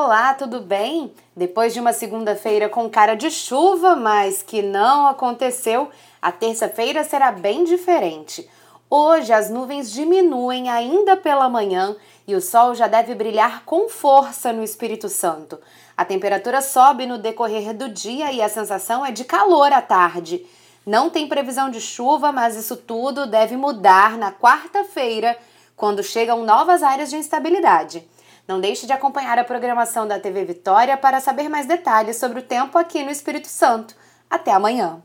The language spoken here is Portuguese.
Olá, tudo bem? Depois de uma segunda-feira com cara de chuva, mas que não aconteceu, a terça-feira será bem diferente. Hoje as nuvens diminuem ainda pela manhã e o sol já deve brilhar com força no Espírito Santo. A temperatura sobe no decorrer do dia e a sensação é de calor à tarde. Não tem previsão de chuva, mas isso tudo deve mudar na quarta-feira, quando chegam novas áreas de instabilidade. Não deixe de acompanhar a programação da TV Vitória para saber mais detalhes sobre o tempo aqui no Espírito Santo. Até amanhã!